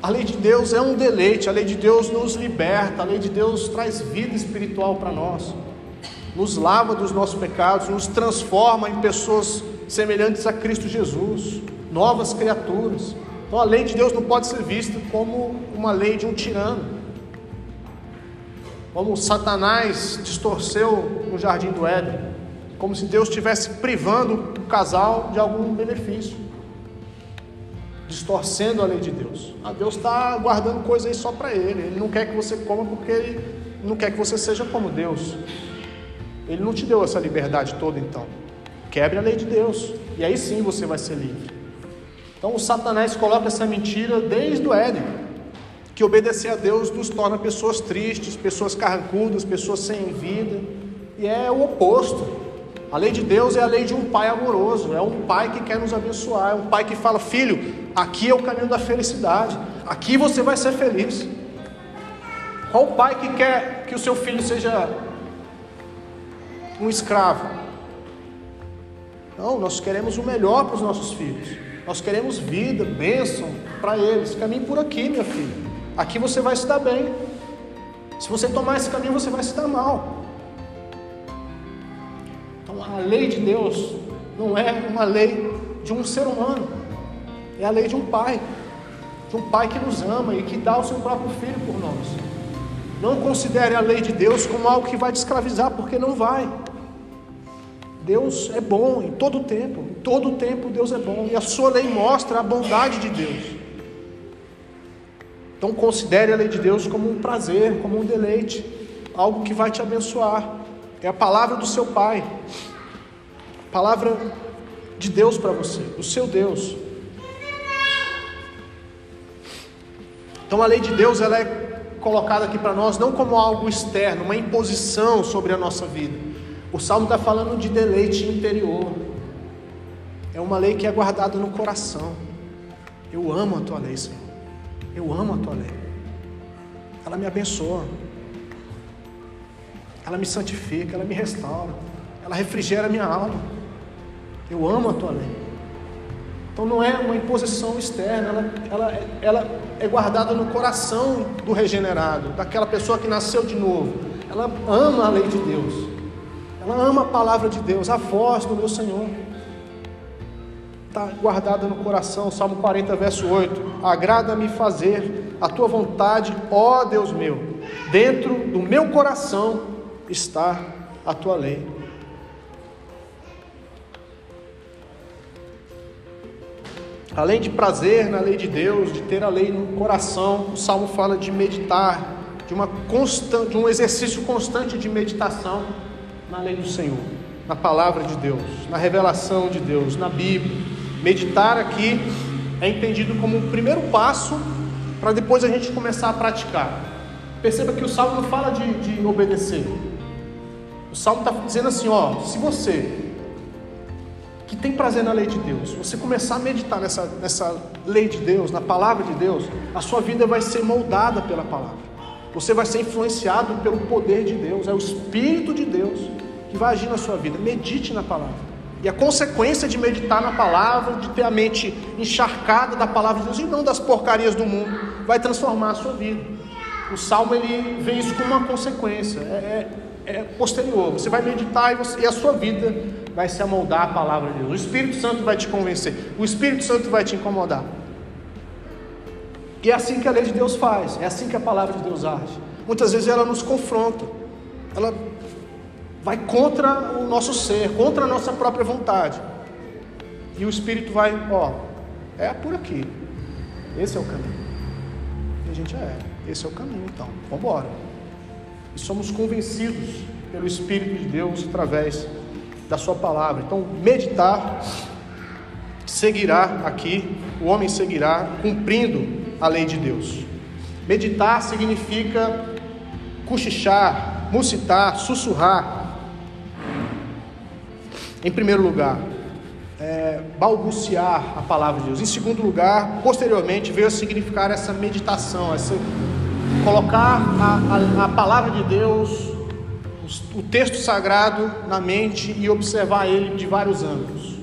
A lei de Deus é um deleite, a lei de Deus nos liberta, a lei de Deus traz vida espiritual para nós, nos lava dos nossos pecados, nos transforma em pessoas semelhantes a Cristo Jesus, novas criaturas. Então a lei de Deus não pode ser vista como uma lei de um tirano, como Satanás distorceu no jardim do Éden como se Deus estivesse privando o casal de algum benefício, distorcendo a lei de Deus. Ah, Deus está guardando coisa aí só para Ele, Ele não quer que você coma porque Ele não quer que você seja como Deus. Ele não te deu essa liberdade toda, então. Quebre a lei de Deus, e aí sim você vai ser livre. Então o Satanás coloca essa mentira desde o Éden, que obedecer a Deus nos torna pessoas tristes, pessoas carrancudas, pessoas sem vida, e é o oposto. A lei de Deus é a lei de um pai amoroso, é um pai que quer nos abençoar, é um pai que fala: Filho, aqui é o caminho da felicidade, aqui você vai ser feliz. Qual pai que quer que o seu filho seja um escravo? Não, nós queremos o melhor para os nossos filhos. Nós queremos vida, bênção para eles. Caminhe por aqui, minha filha. Aqui você vai se dar bem. Se você tomar esse caminho, você vai se dar mal a lei de Deus não é uma lei de um ser humano, é a lei de um pai, de um pai que nos ama e que dá o seu próprio filho por nós. Não considere a lei de Deus como algo que vai te escravizar, porque não vai. Deus é bom em todo o tempo, em todo o tempo Deus é bom, e a sua lei mostra a bondade de Deus. Então considere a lei de Deus como um prazer, como um deleite, algo que vai te abençoar. É a palavra do seu Pai. Palavra de Deus para você, o seu Deus. Então a lei de Deus ela é colocada aqui para nós não como algo externo, uma imposição sobre a nossa vida. O Salmo está falando de deleite interior. É uma lei que é guardada no coração. Eu amo a tua lei, Senhor. Eu amo a tua lei. Ela me abençoa. Ela me santifica, ela me restaura. Ela refrigera a minha alma. Eu amo a tua lei. Então não é uma imposição externa, ela, ela, ela é guardada no coração do regenerado, daquela pessoa que nasceu de novo. Ela ama a lei de Deus, ela ama a palavra de Deus, a voz do meu Senhor. Está guardada no coração, Salmo 40, verso 8: Agrada-me fazer a tua vontade, ó Deus meu, dentro do meu coração está a tua lei. Além de prazer na lei de Deus, de ter a lei no coração, o salmo fala de meditar, de, uma constante, de um exercício constante de meditação na lei do Senhor, na palavra de Deus, na revelação de Deus, na Bíblia. Meditar aqui é entendido como o primeiro passo para depois a gente começar a praticar. Perceba que o salmo não fala de, de obedecer. O salmo está dizendo assim: ó, se você que tem prazer na lei de Deus, você começar a meditar nessa, nessa lei de Deus, na palavra de Deus, a sua vida vai ser moldada pela palavra. Você vai ser influenciado pelo poder de Deus, é o Espírito de Deus que vai agir na sua vida. Medite na palavra. E a consequência de meditar na palavra, de ter a mente encharcada da palavra de Deus e não das porcarias do mundo, vai transformar a sua vida. O salmo ele vê isso como uma consequência, é, é, é posterior. Você vai meditar e, você, e a sua vida vai se amoldar à palavra de Deus. O Espírito Santo vai te convencer, o Espírito Santo vai te incomodar. E é assim que a lei de Deus faz, é assim que a palavra de Deus age. Muitas vezes ela nos confronta, ela vai contra o nosso ser, contra a nossa própria vontade. E o Espírito vai, ó, é por aqui. Esse é o caminho. E a gente é, esse é o caminho, então, vamos embora. E somos convencidos pelo Espírito de Deus através da Sua palavra. Então, meditar seguirá aqui, o homem seguirá cumprindo a lei de Deus. Meditar significa cochichar, mucitar, sussurrar, em primeiro lugar, é, balbuciar a palavra de Deus. Em segundo lugar, posteriormente, veio a significar essa meditação, essa, colocar a, a, a palavra de Deus, o texto sagrado na mente e observar ele de vários ângulos.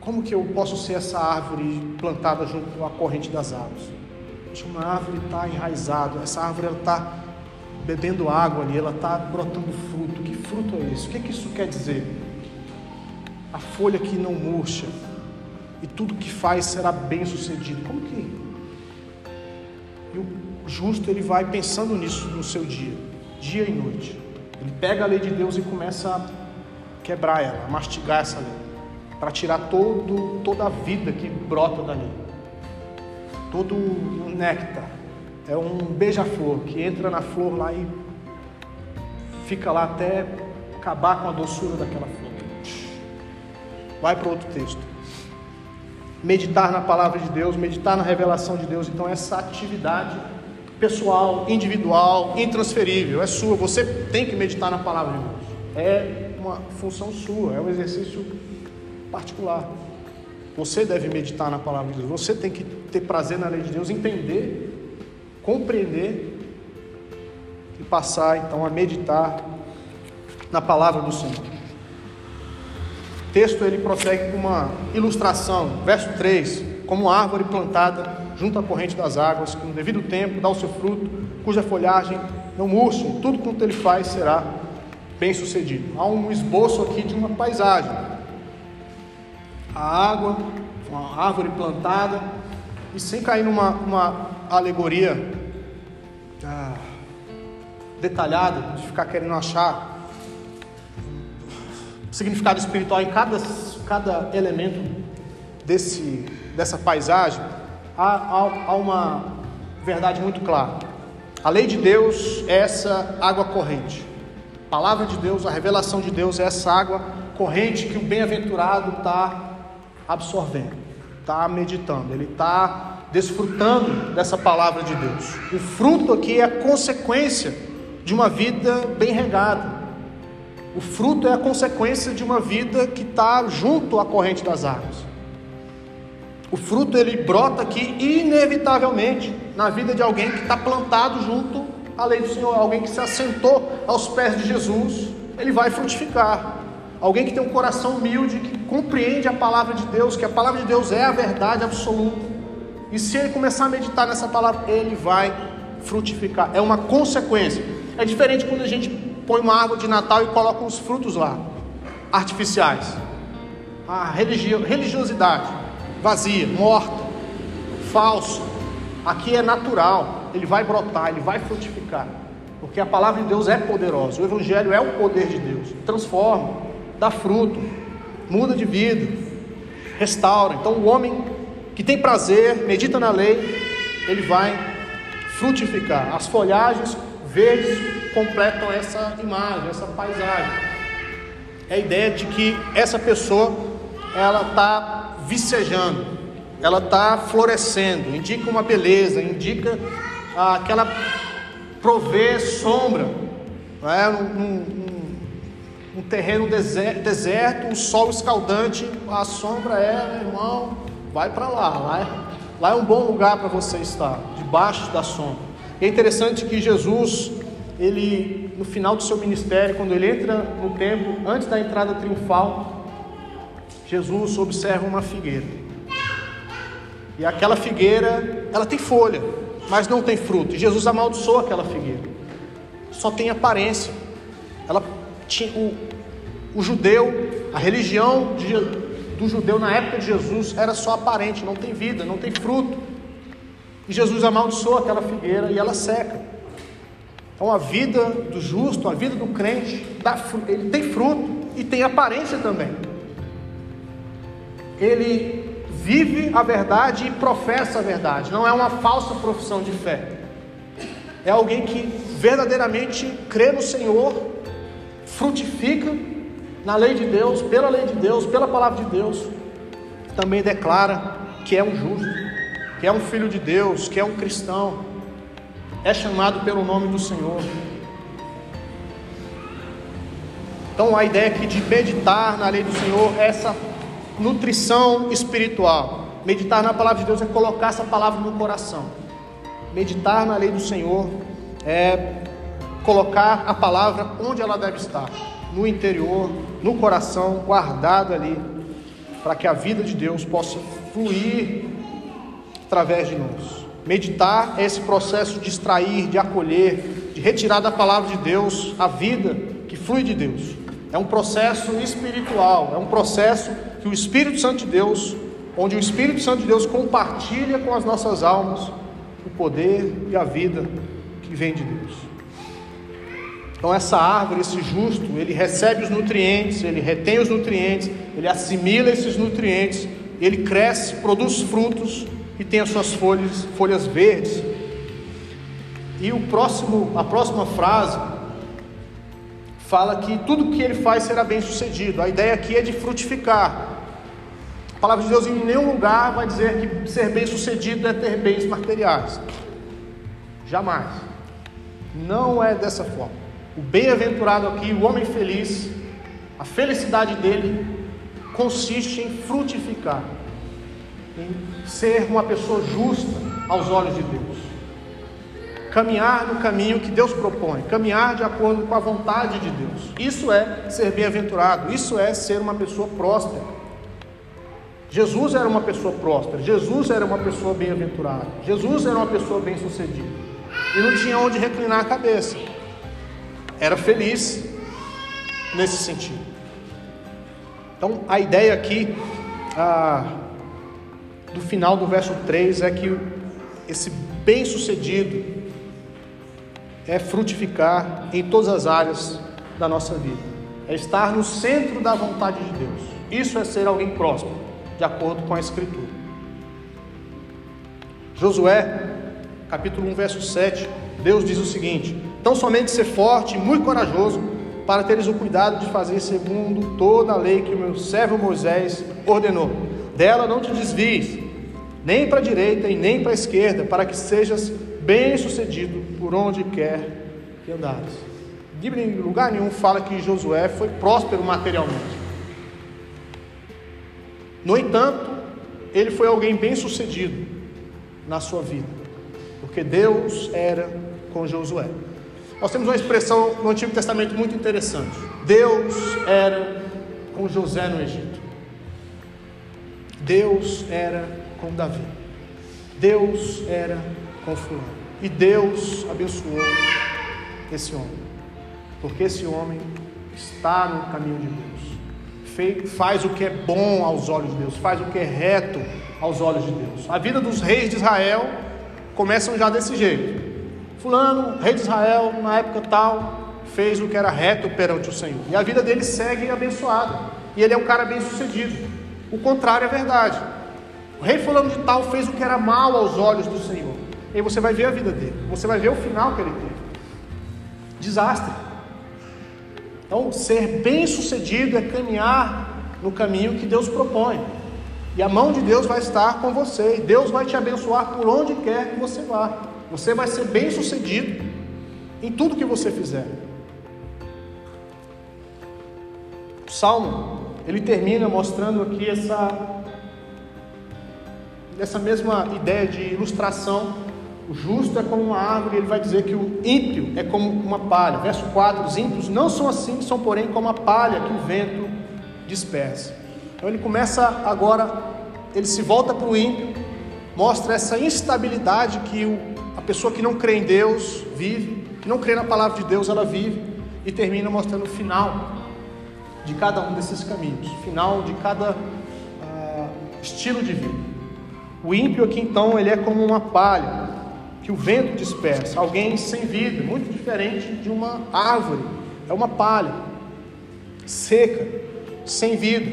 Como que eu posso ser essa árvore plantada junto à corrente das águas? Uma árvore está enraizada, essa árvore está bebendo água ali, ela está brotando fruto. Fruto é esse? O que, é que isso quer dizer? A folha que não murcha e tudo que faz será bem sucedido. Como que? E o justo ele vai pensando nisso no seu dia, dia e noite. Ele pega a lei de Deus e começa a quebrar ela, a mastigar essa lei, para tirar todo, toda a vida que brota dali, todo o néctar, é um beija-flor que entra na flor lá e fica lá até acabar com a doçura daquela flor. Vai para outro texto. Meditar na palavra de Deus, meditar na revelação de Deus. Então, essa atividade pessoal, individual, intransferível, é sua. Você tem que meditar na palavra de Deus. É uma função sua, é um exercício particular. Você deve meditar na palavra de Deus. Você tem que ter prazer na lei de Deus, entender compreender passar então a meditar na palavra do Senhor. O texto ele prossegue com uma ilustração, verso 3, como árvore plantada junto à corrente das águas, que no devido tempo dá o seu fruto, cuja folhagem não murcha, e tudo quanto ele faz será bem sucedido. Há um esboço aqui de uma paisagem. A água, uma árvore plantada, e sem cair numa uma alegoria ah, detalhada, de ficar querendo achar significado espiritual em cada, cada elemento desse, dessa paisagem, há, há, há uma verdade muito clara. A lei de Deus é essa água corrente. A palavra de Deus, a revelação de Deus é essa água corrente que o bem-aventurado está absorvendo, está meditando, ele está desfrutando dessa palavra de Deus. O fruto aqui é a consequência de uma vida bem regada. O fruto é a consequência de uma vida que está junto à corrente das águas. O fruto ele brota aqui inevitavelmente na vida de alguém que está plantado junto à lei do Senhor, alguém que se assentou aos pés de Jesus, ele vai frutificar. Alguém que tem um coração humilde, que compreende a palavra de Deus, que a palavra de Deus é a verdade absoluta e se ele começar a meditar nessa palavra, ele vai frutificar. É uma consequência. É diferente quando a gente põe uma árvore de Natal e coloca os frutos lá, artificiais. A religiosidade vazia, morta, falsa. Aqui é natural. Ele vai brotar, ele vai frutificar. Porque a palavra de Deus é poderosa. O Evangelho é o poder de Deus. Transforma, dá fruto, muda de vida, restaura. Então o homem que tem prazer, medita na lei, ele vai frutificar. As folhagens verdes completam essa imagem, essa paisagem. É a ideia de que essa pessoa ela está vicejando, ela está florescendo, indica uma beleza, indica ah, que ela provê sombra, não é? um, um terreno deserto, deserto, o sol escaldante, a sombra é, irmão, vai para lá, lá é, lá é um bom lugar para você estar, debaixo da sombra. É interessante que Jesus, ele no final do seu ministério, quando ele entra no templo, antes da entrada triunfal, Jesus observa uma figueira. E aquela figueira, ela tem folha, mas não tem fruto. E Jesus amaldiçoa aquela figueira. Só tem aparência. Ela tinha o, o judeu, a religião de, do judeu na época de Jesus era só aparente, não tem vida, não tem fruto. E Jesus amaldiçoa aquela figueira e ela seca. Então a vida do justo, a vida do crente, dá, ele tem fruto e tem aparência também. Ele vive a verdade e professa a verdade, não é uma falsa profissão de fé. É alguém que verdadeiramente crê no Senhor, frutifica na lei de Deus, pela lei de Deus, pela palavra de Deus, também declara que é um justo, que é um filho de Deus, que é um cristão, é chamado pelo nome do Senhor. Então a ideia aqui de meditar na lei do Senhor é essa nutrição espiritual. Meditar na palavra de Deus é colocar essa palavra no coração. Meditar na lei do Senhor é colocar a palavra onde ela deve estar, no interior, no coração, guardado ali, para que a vida de Deus possa fluir através de nós. Meditar é esse processo de extrair, de acolher, de retirar da palavra de Deus a vida que flui de Deus. É um processo espiritual, é um processo que o Espírito Santo de Deus, onde o Espírito Santo de Deus compartilha com as nossas almas o poder e a vida que vem de Deus. Então essa árvore, esse justo, ele recebe os nutrientes, ele retém os nutrientes, ele assimila esses nutrientes, ele cresce, produz frutos e tem as suas folhas, folhas verdes. E o próximo, a próxima frase fala que tudo que ele faz será bem sucedido. A ideia aqui é de frutificar. A palavra de Deus em nenhum lugar vai dizer que ser bem sucedido é ter bens materiais. Jamais. Não é dessa forma. O bem-aventurado aqui, o homem feliz, a felicidade dele consiste em frutificar, em ser uma pessoa justa aos olhos de Deus caminhar no caminho que Deus propõe, caminhar de acordo com a vontade de Deus. Isso é ser bem-aventurado, isso é ser uma pessoa próspera. Jesus era uma pessoa próspera, Jesus era uma pessoa bem-aventurada, Jesus era uma pessoa bem-sucedida e não tinha onde reclinar a cabeça, era feliz nesse sentido. Então, a ideia aqui ah, do final do verso 3 é que esse bem-sucedido, é frutificar em todas as áreas da nossa vida, é estar no centro da vontade de Deus. Isso é ser alguém próspero, de acordo com a Escritura. Josué, capítulo 1, verso 7, Deus diz o seguinte: Então somente ser forte e muito corajoso, para teres o cuidado de fazer segundo toda a lei que o meu servo Moisés ordenou. Dela não te desvies, nem para a direita e nem para a esquerda, para que sejas bem-sucedido por onde quer que andares. Bíblia em lugar nenhum fala que Josué foi próspero materialmente. No entanto, ele foi alguém bem-sucedido na sua vida, porque Deus era com Josué. Nós temos uma expressão no Antigo Testamento muito interessante. Deus era com José no Egito. Deus era com Davi. Deus era com fulano. E Deus abençoou esse homem, porque esse homem está no caminho de Deus, faz o que é bom aos olhos de Deus, faz o que é reto aos olhos de Deus. A vida dos reis de Israel começam já desse jeito. Fulano, rei de Israel, na época tal, fez o que era reto perante o Senhor. E a vida dele segue abençoada. E ele é um cara bem sucedido. O contrário é verdade. Rei fulano de tal fez o que era mal aos olhos do Senhor. E aí você vai ver a vida dele, você vai ver o final que ele teve. Desastre. Então, ser bem sucedido é caminhar no caminho que Deus propõe. E a mão de Deus vai estar com você. E Deus vai te abençoar por onde quer que você vá. Você vai ser bem sucedido em tudo que você fizer. O Salmo, ele termina mostrando aqui essa, essa mesma ideia de ilustração o justo é como uma árvore, ele vai dizer que o ímpio é como uma palha. Verso 4: Os ímpios não são assim, são porém como a palha que o vento dispersa. Então ele começa agora, ele se volta para o ímpio, mostra essa instabilidade que o, a pessoa que não crê em Deus vive, que não crê na palavra de Deus, ela vive, e termina mostrando o final de cada um desses caminhos, final de cada uh, estilo de vida. O ímpio aqui então, ele é como uma palha que o vento dispersa, alguém sem vida, muito diferente de uma árvore, é uma palha seca, sem vida.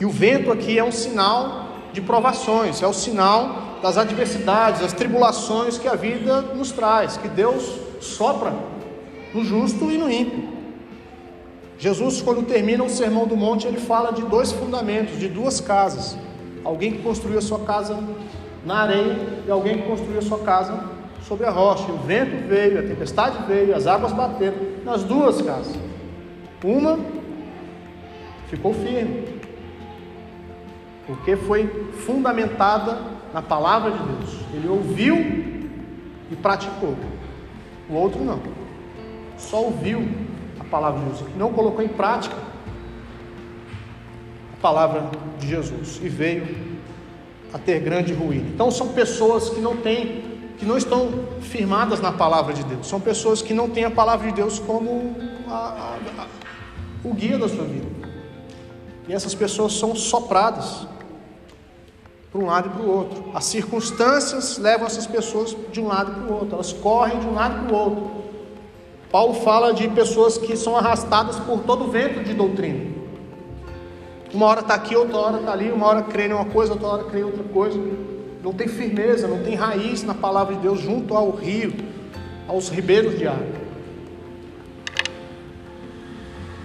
E o vento aqui é um sinal de provações, é o sinal das adversidades, das tribulações que a vida nos traz, que Deus sopra no justo e no ímpio. Jesus, quando termina o sermão do monte, ele fala de dois fundamentos, de duas casas. Alguém que construiu a sua casa na areia e alguém que construiu a sua casa sobre a rocha. O vento veio, a tempestade veio, as águas bateram nas duas casas. Uma ficou firme, porque foi fundamentada na palavra de Deus. Ele ouviu e praticou. O outro não. Só ouviu a palavra de Deus, não colocou em prática palavra de Jesus e veio a ter grande ruína. Então são pessoas que não têm, que não estão firmadas na palavra de Deus. São pessoas que não têm a palavra de Deus como a, a, a, o guia da sua vida. E essas pessoas são sopradas para um lado e para o outro. As circunstâncias levam essas pessoas de um lado para o outro, elas correm de um lado para o outro. Paulo fala de pessoas que são arrastadas por todo vento de doutrina. Uma hora está aqui, outra hora está ali, uma hora crê em uma coisa, outra hora crê em outra coisa. Não tem firmeza, não tem raiz na palavra de Deus junto ao rio, aos ribeiros de água.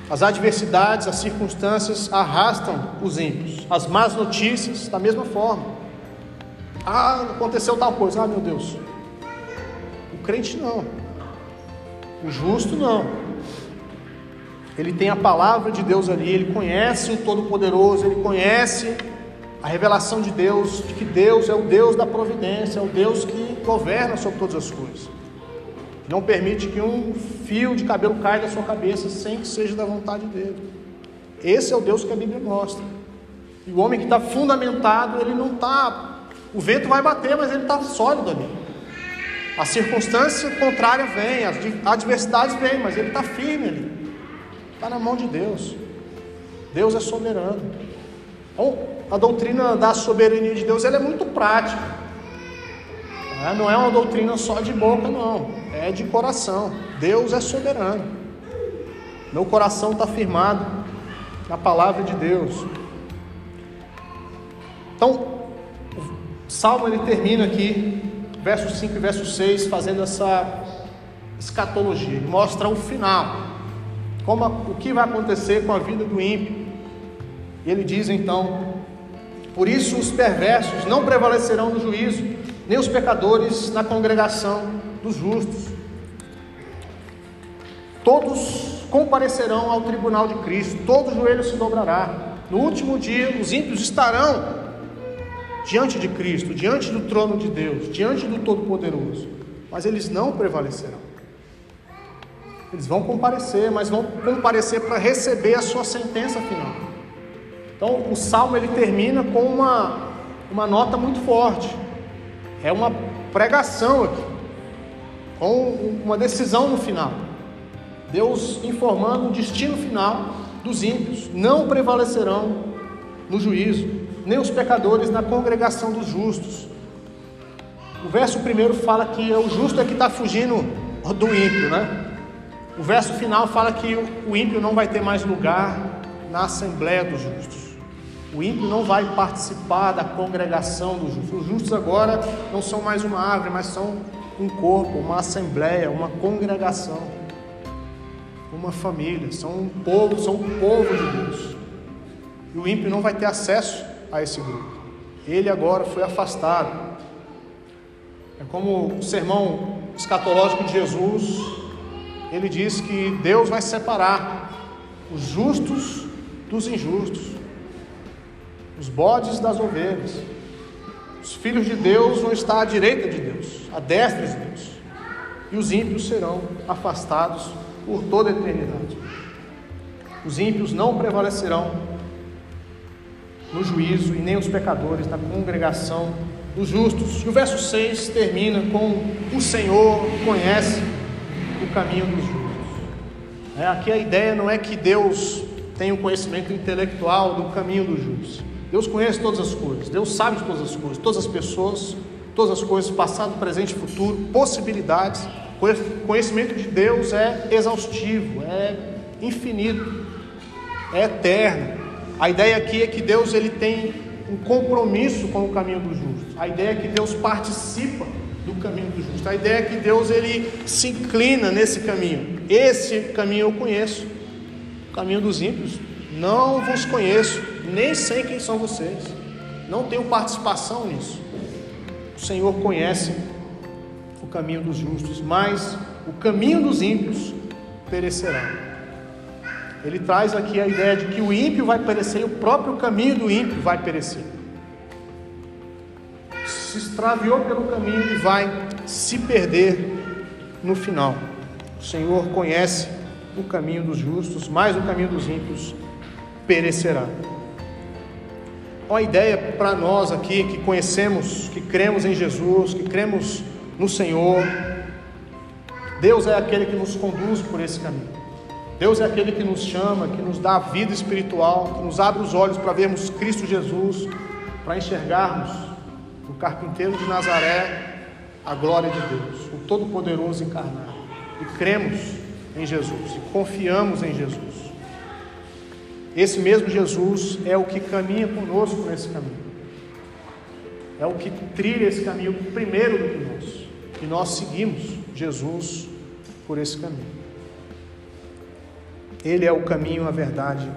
As adversidades, as circunstâncias arrastam os ímpios. As más notícias, da mesma forma. Ah, aconteceu tal coisa. Ah, meu Deus. O crente não. O justo não. Ele tem a palavra de Deus ali, ele conhece o Todo-Poderoso, ele conhece a revelação de Deus, de que Deus é o Deus da providência, é o Deus que governa sobre todas as coisas. Não permite que um fio de cabelo caia da sua cabeça sem que seja da vontade dele. Esse é o Deus que a Bíblia mostra. E o homem que está fundamentado, ele não está. O vento vai bater, mas ele está sólido ali. A circunstância contrária vem, as adversidades vêm, mas ele está firme ali. Está na mão de Deus. Deus é soberano. Então, a doutrina da soberania de Deus ela é muito prática. Não é uma doutrina só de boca, não. É de coração. Deus é soberano. Meu coração está firmado na palavra de Deus. Então, o Salmo ele termina aqui, versos 5 e verso 6, fazendo essa escatologia. Ele mostra o final. Como a, o que vai acontecer com a vida do ímpio. E ele diz então: Por isso os perversos não prevalecerão no juízo nem os pecadores na congregação dos justos. Todos comparecerão ao tribunal de Cristo, todo joelho se dobrará. No último dia, os ímpios estarão diante de Cristo, diante do trono de Deus, diante do Todo-Poderoso, mas eles não prevalecerão. Eles vão comparecer, mas vão comparecer para receber a sua sentença final. Então, o salmo ele termina com uma, uma nota muito forte é uma pregação aqui, com uma decisão no final. Deus informando o destino final dos ímpios: não prevalecerão no juízo, nem os pecadores na congregação dos justos. O verso primeiro fala que o justo é que está fugindo do ímpio, né? O verso final fala que o ímpio não vai ter mais lugar na assembleia dos justos. O ímpio não vai participar da congregação dos justos. Os justos agora não são mais uma árvore, mas são um corpo, uma assembleia, uma congregação, uma família, são um povo, são um povo de Deus. E o ímpio não vai ter acesso a esse grupo. Ele agora foi afastado. É como o sermão escatológico de Jesus, ele diz que Deus vai separar os justos dos injustos os bodes das ovelhas. Os filhos de Deus vão estar à direita de Deus, à destra de Deus, e os ímpios serão afastados por toda a eternidade. Os ímpios não prevalecerão no juízo e nem os pecadores na congregação dos justos. E o verso 6 termina com: O Senhor conhece o caminho dos justos. É, aqui a ideia não é que Deus tem o um conhecimento intelectual do caminho dos justos. Deus conhece todas as coisas, Deus sabe de todas as coisas, todas as pessoas, todas as coisas, passado, presente futuro, possibilidades. O conhecimento de Deus é exaustivo, é infinito, é eterno. A ideia aqui é que Deus ele tem um compromisso com o caminho dos justos. A ideia é que Deus participa caminho dos justos. A ideia é que Deus ele se inclina nesse caminho. Esse caminho eu conheço. O caminho dos ímpios não vos conheço, nem sei quem são vocês. Não tenho participação nisso. O Senhor conhece o caminho dos justos, mas o caminho dos ímpios perecerá. Ele traz aqui a ideia de que o ímpio vai perecer e o próprio caminho do ímpio vai perecer. Se extraviou pelo caminho e vai se perder no final. O Senhor conhece o caminho dos justos, mas o caminho dos ímpios perecerá. Uma ideia para nós aqui que conhecemos, que cremos em Jesus, que cremos no Senhor. Deus é aquele que nos conduz por esse caminho. Deus é aquele que nos chama, que nos dá a vida espiritual, que nos abre os olhos para vermos Cristo Jesus, para enxergarmos no carpinteiro de Nazaré a glória de Deus, o Todo-Poderoso encarnado. E cremos em Jesus e confiamos em Jesus. Esse mesmo Jesus é o que caminha conosco nesse caminho. É o que trilha esse caminho primeiro do que nós. E nós seguimos Jesus por esse caminho. Ele é o caminho, a verdade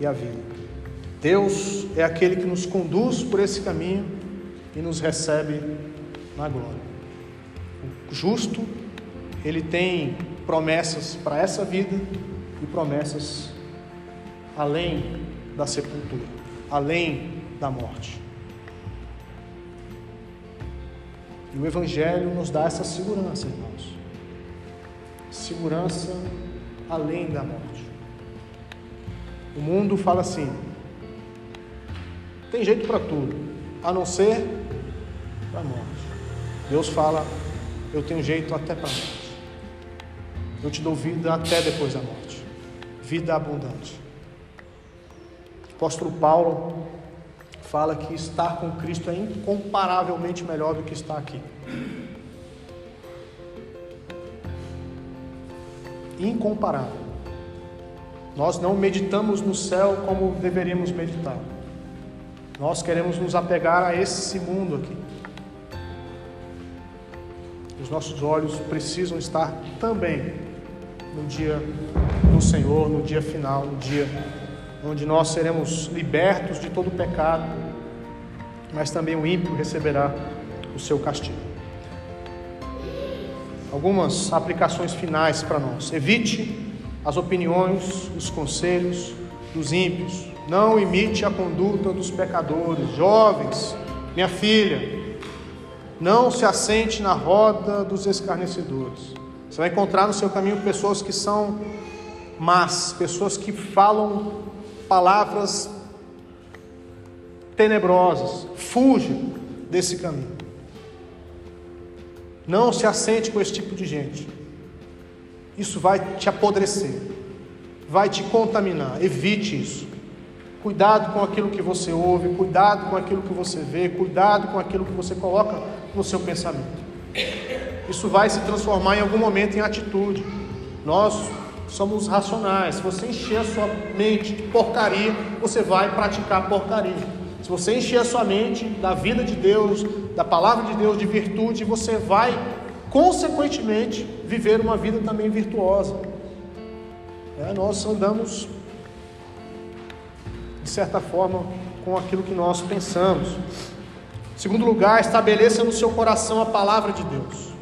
e a vida. Deus é aquele que nos conduz por esse caminho e nos recebe na glória. O justo, ele tem promessas para essa vida e promessas além da sepultura, além da morte. E o Evangelho nos dá essa segurança, irmãos. Segurança além da morte. O mundo fala assim: tem jeito para tudo, a não ser para a morte. Deus fala: eu tenho jeito até para a morte. Eu te dou vida até depois da morte, vida abundante. O apóstolo Paulo fala que estar com Cristo é incomparavelmente melhor do que estar aqui. incomparável. Nós não meditamos no céu como deveríamos meditar. Nós queremos nos apegar a esse mundo aqui. Os nossos olhos precisam estar também no dia do Senhor, no dia final, no dia onde nós seremos libertos de todo o pecado, mas também o ímpio receberá o seu castigo algumas aplicações finais para nós. Evite as opiniões, os conselhos dos ímpios. Não imite a conduta dos pecadores. Jovens, minha filha, não se assente na roda dos escarnecedores. Você vai encontrar no seu caminho pessoas que são más, pessoas que falam palavras tenebrosas. Fuja desse caminho. Não se assente com esse tipo de gente. Isso vai te apodrecer, vai te contaminar. Evite isso. Cuidado com aquilo que você ouve, cuidado com aquilo que você vê, cuidado com aquilo que você coloca no seu pensamento. Isso vai se transformar em algum momento em atitude. Nós somos racionais. Se você encher a sua mente de porcaria, você vai praticar porcaria. Se você encher a sua mente da vida de Deus, da palavra de Deus, de virtude, você vai, consequentemente, viver uma vida também virtuosa. É, nós andamos, de certa forma, com aquilo que nós pensamos. Segundo lugar, estabeleça no seu coração a palavra de Deus.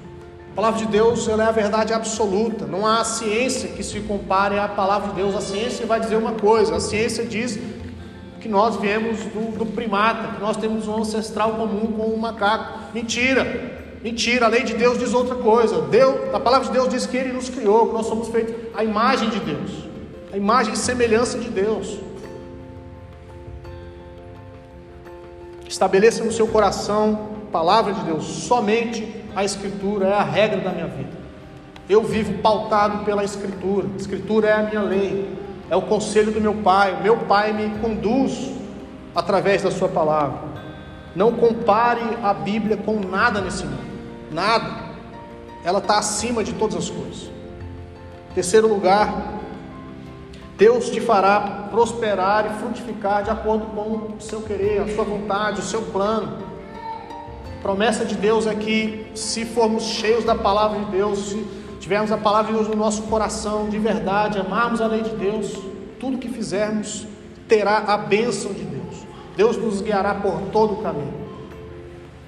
A palavra de Deus ela é a verdade absoluta. Não há ciência que se compare à palavra de Deus. A ciência vai dizer uma coisa, a ciência diz que nós viemos do, do primata, que nós temos um ancestral comum com o macaco. Mentira! Mentira, a lei de Deus diz outra coisa. Deus, a palavra de Deus diz que Ele nos criou, que nós somos feitos à imagem de Deus, a imagem e semelhança de Deus. Estabeleça no seu coração, palavra de Deus, somente a Escritura é a regra da minha vida. Eu vivo pautado pela Escritura, a Escritura é a minha lei, é o conselho do meu Pai, o meu Pai me conduz através da Sua palavra. Não compare a Bíblia com nada nesse mundo, nada, ela está acima de todas as coisas. Terceiro lugar, Deus te fará prosperar e frutificar de acordo com o seu querer, a sua vontade, o seu plano. A promessa de Deus é que, se formos cheios da palavra de Deus, se tivermos a palavra de Deus no nosso coração, de verdade, amarmos a lei de Deus, tudo que fizermos terá a bênção de Deus. Deus nos guiará por todo o caminho.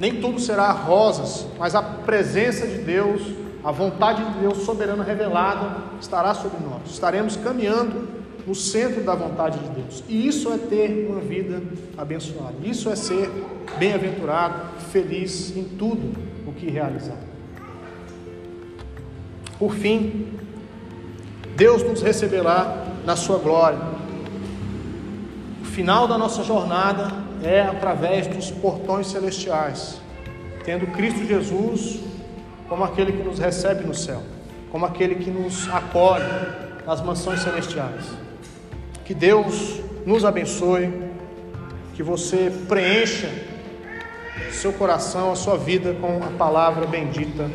Nem tudo será rosas, mas a presença de Deus, a vontade de Deus soberana revelada estará sobre nós. Estaremos caminhando no centro da vontade de Deus. E isso é ter uma vida abençoada. Isso é ser bem-aventurado, feliz em tudo o que realizar. Por fim, Deus nos receberá na sua glória. O final da nossa jornada é através dos portões celestiais, tendo Cristo Jesus como aquele que nos recebe no céu, como aquele que nos acolhe nas mansões celestiais. Que Deus nos abençoe, que você preencha seu coração, a sua vida com a palavra bendita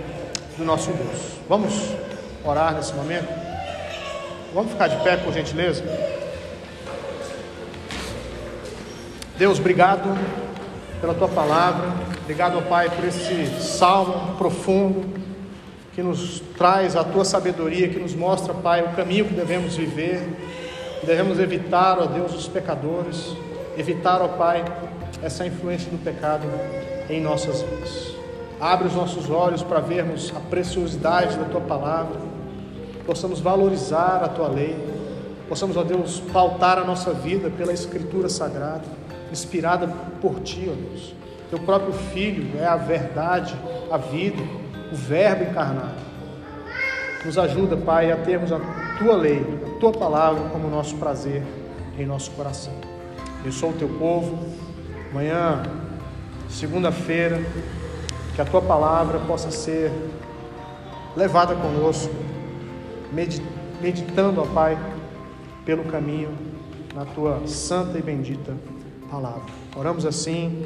do nosso Deus. Vamos orar nesse momento? Vamos ficar de pé, por gentileza? Deus, obrigado pela tua palavra, obrigado, ó Pai, por esse salmo profundo que nos traz a tua sabedoria, que nos mostra, Pai, o caminho que devemos viver Devemos evitar, ó Deus, os pecadores, evitar, ó Pai, essa influência do pecado em nossas vidas. Abre os nossos olhos para vermos a preciosidade da tua palavra, possamos valorizar a tua lei, possamos, ó Deus, pautar a nossa vida pela Escritura Sagrada, inspirada por ti, ó Deus. Teu próprio Filho é a verdade, a vida, o Verbo encarnado. Nos ajuda, Pai, a termos a tua lei, a tua palavra como nosso prazer em nosso coração. Eu sou o teu povo. Amanhã, segunda-feira, que a tua palavra possa ser levada conosco, meditando, ó Pai, pelo caminho na tua santa e bendita palavra. Oramos assim